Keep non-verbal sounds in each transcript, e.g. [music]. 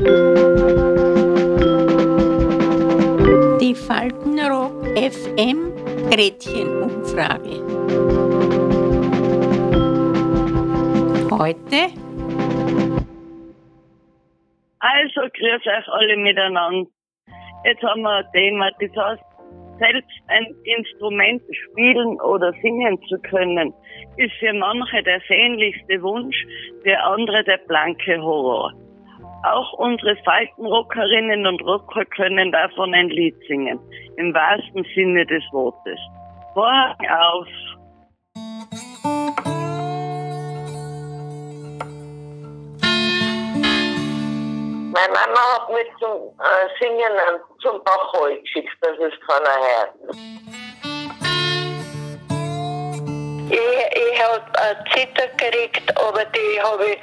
Die Faltenrock FM Gretchenumfrage. Heute. Also, grüß euch alle miteinander. Jetzt haben wir ein Thema, das heißt, selbst ein Instrument spielen oder singen zu können, ist für manche der sehnlichste Wunsch, für andere der blanke Horror. Auch unsere Faltenrockerinnen und Rocker können davon ein Lied singen, im wahrsten Sinne des Wortes. Vorhang auf! Meine Mama hat mich zum äh, Singen zum Bachhol geschickt, das ist keiner hört. Ich, ich habe eine Zitter gekriegt, aber die habe ich,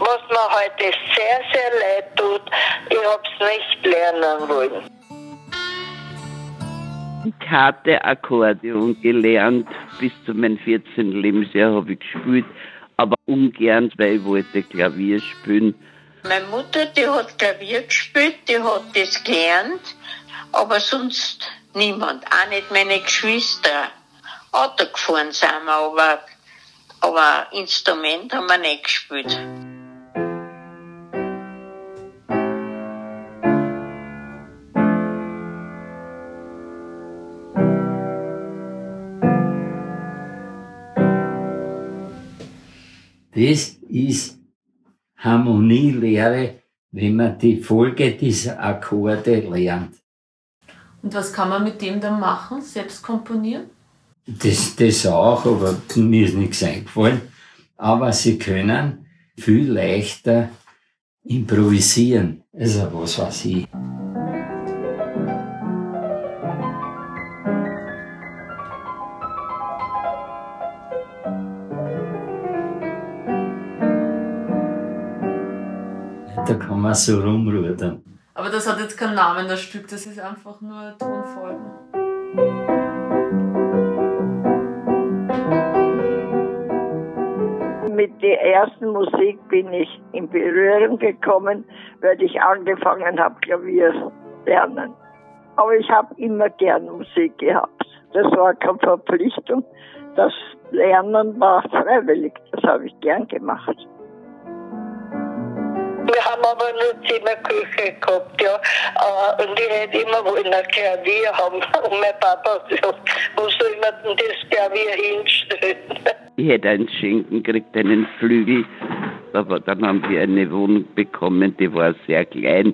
was mir heute sehr, sehr leid tut, ich habe es nicht lernen wollen. Ich hatte Akkordeon gelernt, bis zu meinem 14. Lebensjahr habe ich gespielt, aber ungern, weil ich wollte Klavier spielen. Meine Mutter, die hat Klavier gespielt, die hat das gelernt, aber sonst niemand, auch nicht meine Geschwister. Auto gefahren sind wir, aber, aber Instrument haben wir nicht gespielt. Das ist Harmonielehre, wenn man die Folge dieser Akkorde lernt. Und was kann man mit dem dann machen? Selbst komponieren? Das, das auch, aber mir ist nichts eingefallen. Aber sie können viel leichter improvisieren. Also was weiß ich. Da kann man so rumrudern. Aber das hat jetzt keinen Namen, das Stück, das ist einfach nur Tonfolgen. Mit der ersten Musik bin ich in Berührung gekommen, weil ich angefangen habe, Klavier lernen. Aber ich habe immer gern Musik gehabt. Das war keine Verpflichtung. Das Lernen war freiwillig. Das habe ich gern gemacht. Wir haben aber nur Zimmerküche gehabt, ja. Äh, Und ich hätte immer wollen ein Klavier haben. [laughs] Und mein Papa hat gesagt, wo soll man denn das Klavier hinstellen? [laughs] Ich hätte ein Schenken gekriegt, einen Flügel, aber dann haben wir eine Wohnung bekommen, die war sehr klein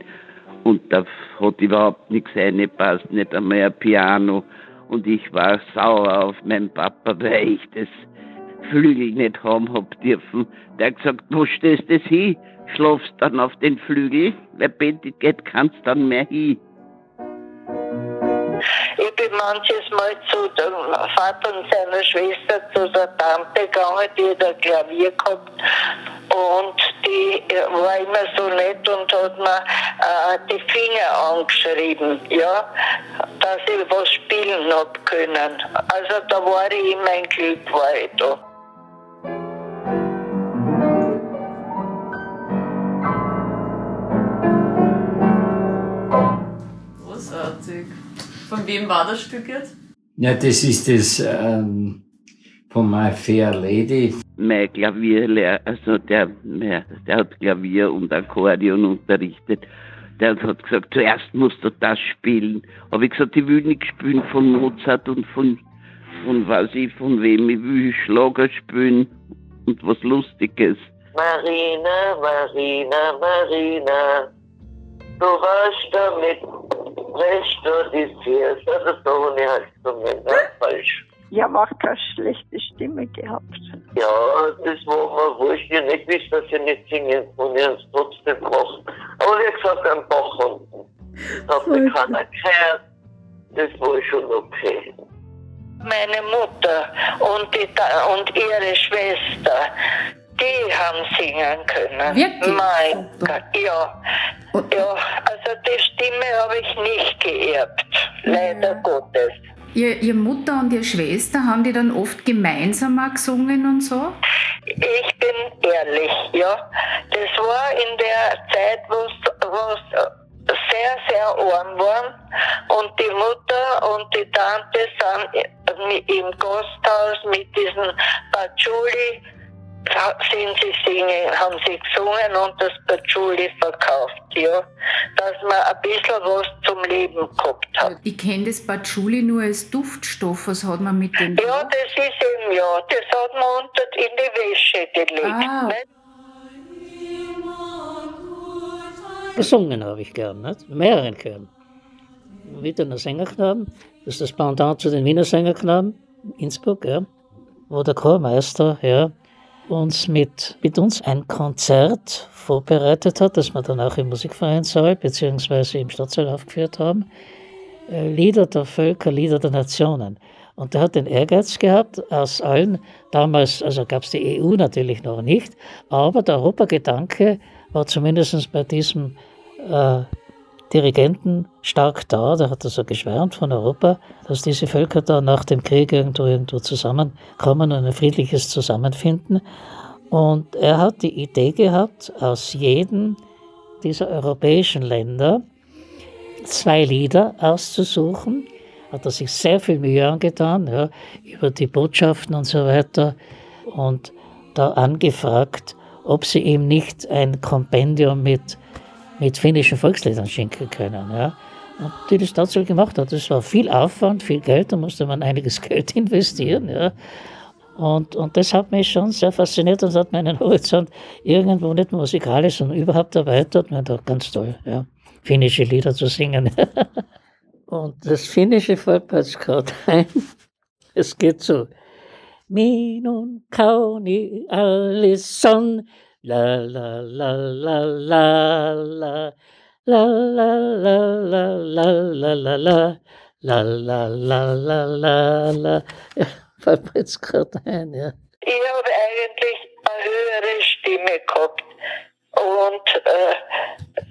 und da hat überhaupt nichts reingepasst, nicht einmal ein Piano. Und ich war sauer auf meinen Papa, [laughs] weil ich das Flügel nicht haben hab dürfen. Der hat gesagt, wo stellst du hin? Schlafst dann auf den Flügel, weil Bettet geht kannst dann mehr hin. Ich bin manches Mal zu dem Vater und seiner Schwester zu der Tante gegangen, die hat ein Klavier gehabt. Und die äh, war immer so nett und hat mir äh, die Finger angeschrieben, ja, dass ich was spielen hab können. Also da war ich immer ein Glück, war ich da. Von wem war das Stück jetzt? Ja, das ist das ähm, von My Fair Lady. Mein Klavierlehrer, also der, der hat Klavier und Akkordeon unterrichtet. Der hat gesagt, zuerst musst du das spielen. Habe ich gesagt, ich will nicht spielen von Mozart und von, von weiß ich, von wem. Ich will Schlager spielen und was Lustiges. Marina, Marina, Marina, du warst damit recht odysseus. Also so ohne heißt gesungen, ne? falsch. Ja, macht keine schlechte Stimme gehabt. Ja, das war mir wurscht. Ich nicht gewusst, dass ich nicht singen kann. Ich hab's trotzdem gemacht. Aber wie gesagt, am Bach unten. Hat mich keiner gehört. Das war schon okay. Meine Mutter und, die, und ihre Schwester, die haben singen können. Wirklich? Mein. Gott, ja. Ja, also die Stimme habe ich nicht geerbt, leider Gottes. Ihr, ihr Mutter und ihr Schwester, haben die dann oft gemeinsam auch gesungen und so? Ich bin ehrlich, ja. Das war in der Zeit, wo's- arm waren. Und die Mutter und die Tante sind im Gasthaus mit diesen Patchouli sind sie singen, haben sie gesungen und das Patchouli verkauft, ja. Dass man ein bisschen was zum Leben gehabt hat. Ich kenne das Patchouli nur als Duftstoff. Was hat man mit dem? Ja, das ist eben, ja. Das hat man unter in die Wäsche gelegt. Ah. Nicht? Gesungen habe ich gern, nicht? mehreren Chören. Wiener Sängerknaben, das ist das Pendant zu den Wiener Sängerknaben, Innsbruck, ja, wo der Chormeister ja, uns mit, mit uns ein Konzert vorbereitet hat, das wir dann auch im Musikvereinssaal bzw. im Stadtsaal aufgeführt haben. Äh, Lieder der Völker, Lieder der Nationen. Und er hat den Ehrgeiz gehabt, aus allen, damals, also gab es die EU natürlich noch nicht, aber der Europagedanke war zumindest bei diesem äh, Dirigenten stark da. Der hat also geschwärmt von Europa, dass diese Völker da nach dem Krieg irgendwo, irgendwo zusammenkommen und ein friedliches Zusammenfinden. Und er hat die Idee gehabt, aus jedem dieser europäischen Länder zwei Lieder auszusuchen. Hat er sich sehr viel Mühe angetan, ja, über die Botschaften und so weiter. Und da angefragt, ob sie ihm nicht ein Kompendium mit, mit finnischen Volksliedern schenken können. Ja. Und die das tatsächlich gemacht hat. Das war viel Aufwand, viel Geld, da musste man einiges [laughs] Geld investieren. Ja. Und, und das hat mich schon sehr fasziniert und hat meinen [laughs] Horizont irgendwo nicht musikalisch, sondern überhaupt erweitert. Man dachte, ganz toll, ja, finnische Lieder zu singen. [laughs] und das Finnische fällt ein. Es geht so. Minun kauni Allison, La la la la la la. La la la la la la la la. La la la la la la. Ja, fällt mir jetzt gerade ein, ja. Ich habe eigentlich eine höhere Stimme gehabt. Und äh,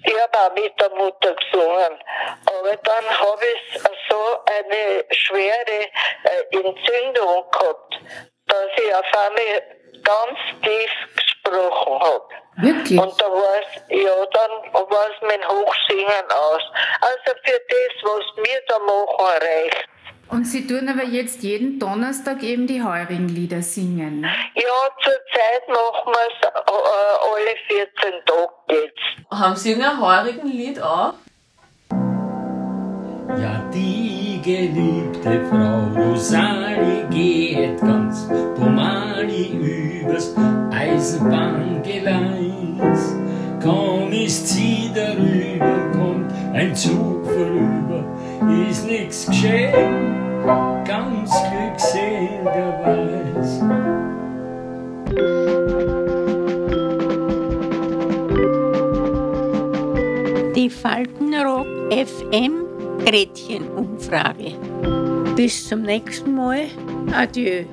ich habe auch mit der Mutter gesungen. Aber dann habe ich so eine schwere äh, Entzündung gehabt, dass ich auf einmal ganz tief gesprochen habe. Wirklich? Und da war es, ja, dann war es mein Hochsingen aus. Also für das, was wir da machen, reicht. Und Sie tun aber jetzt jeden Donnerstag eben die Heurigenlieder singen. Ne? Ja, zurzeit machen wir es äh, alle 14 Tage jetzt. Haben Sie irgendein Heurigenlied auch? Ja, die geliebte Frau Rosalie geht ganz Pomali übers Eisenbahngeleis. Kaum ist sie darüber, kommt ein Zug vorüber, ist nix geschehen, ganz glückseligerweise. Die Faltenrock FM Gretchenumfrage. Bis zum nächsten Mal. Adieu.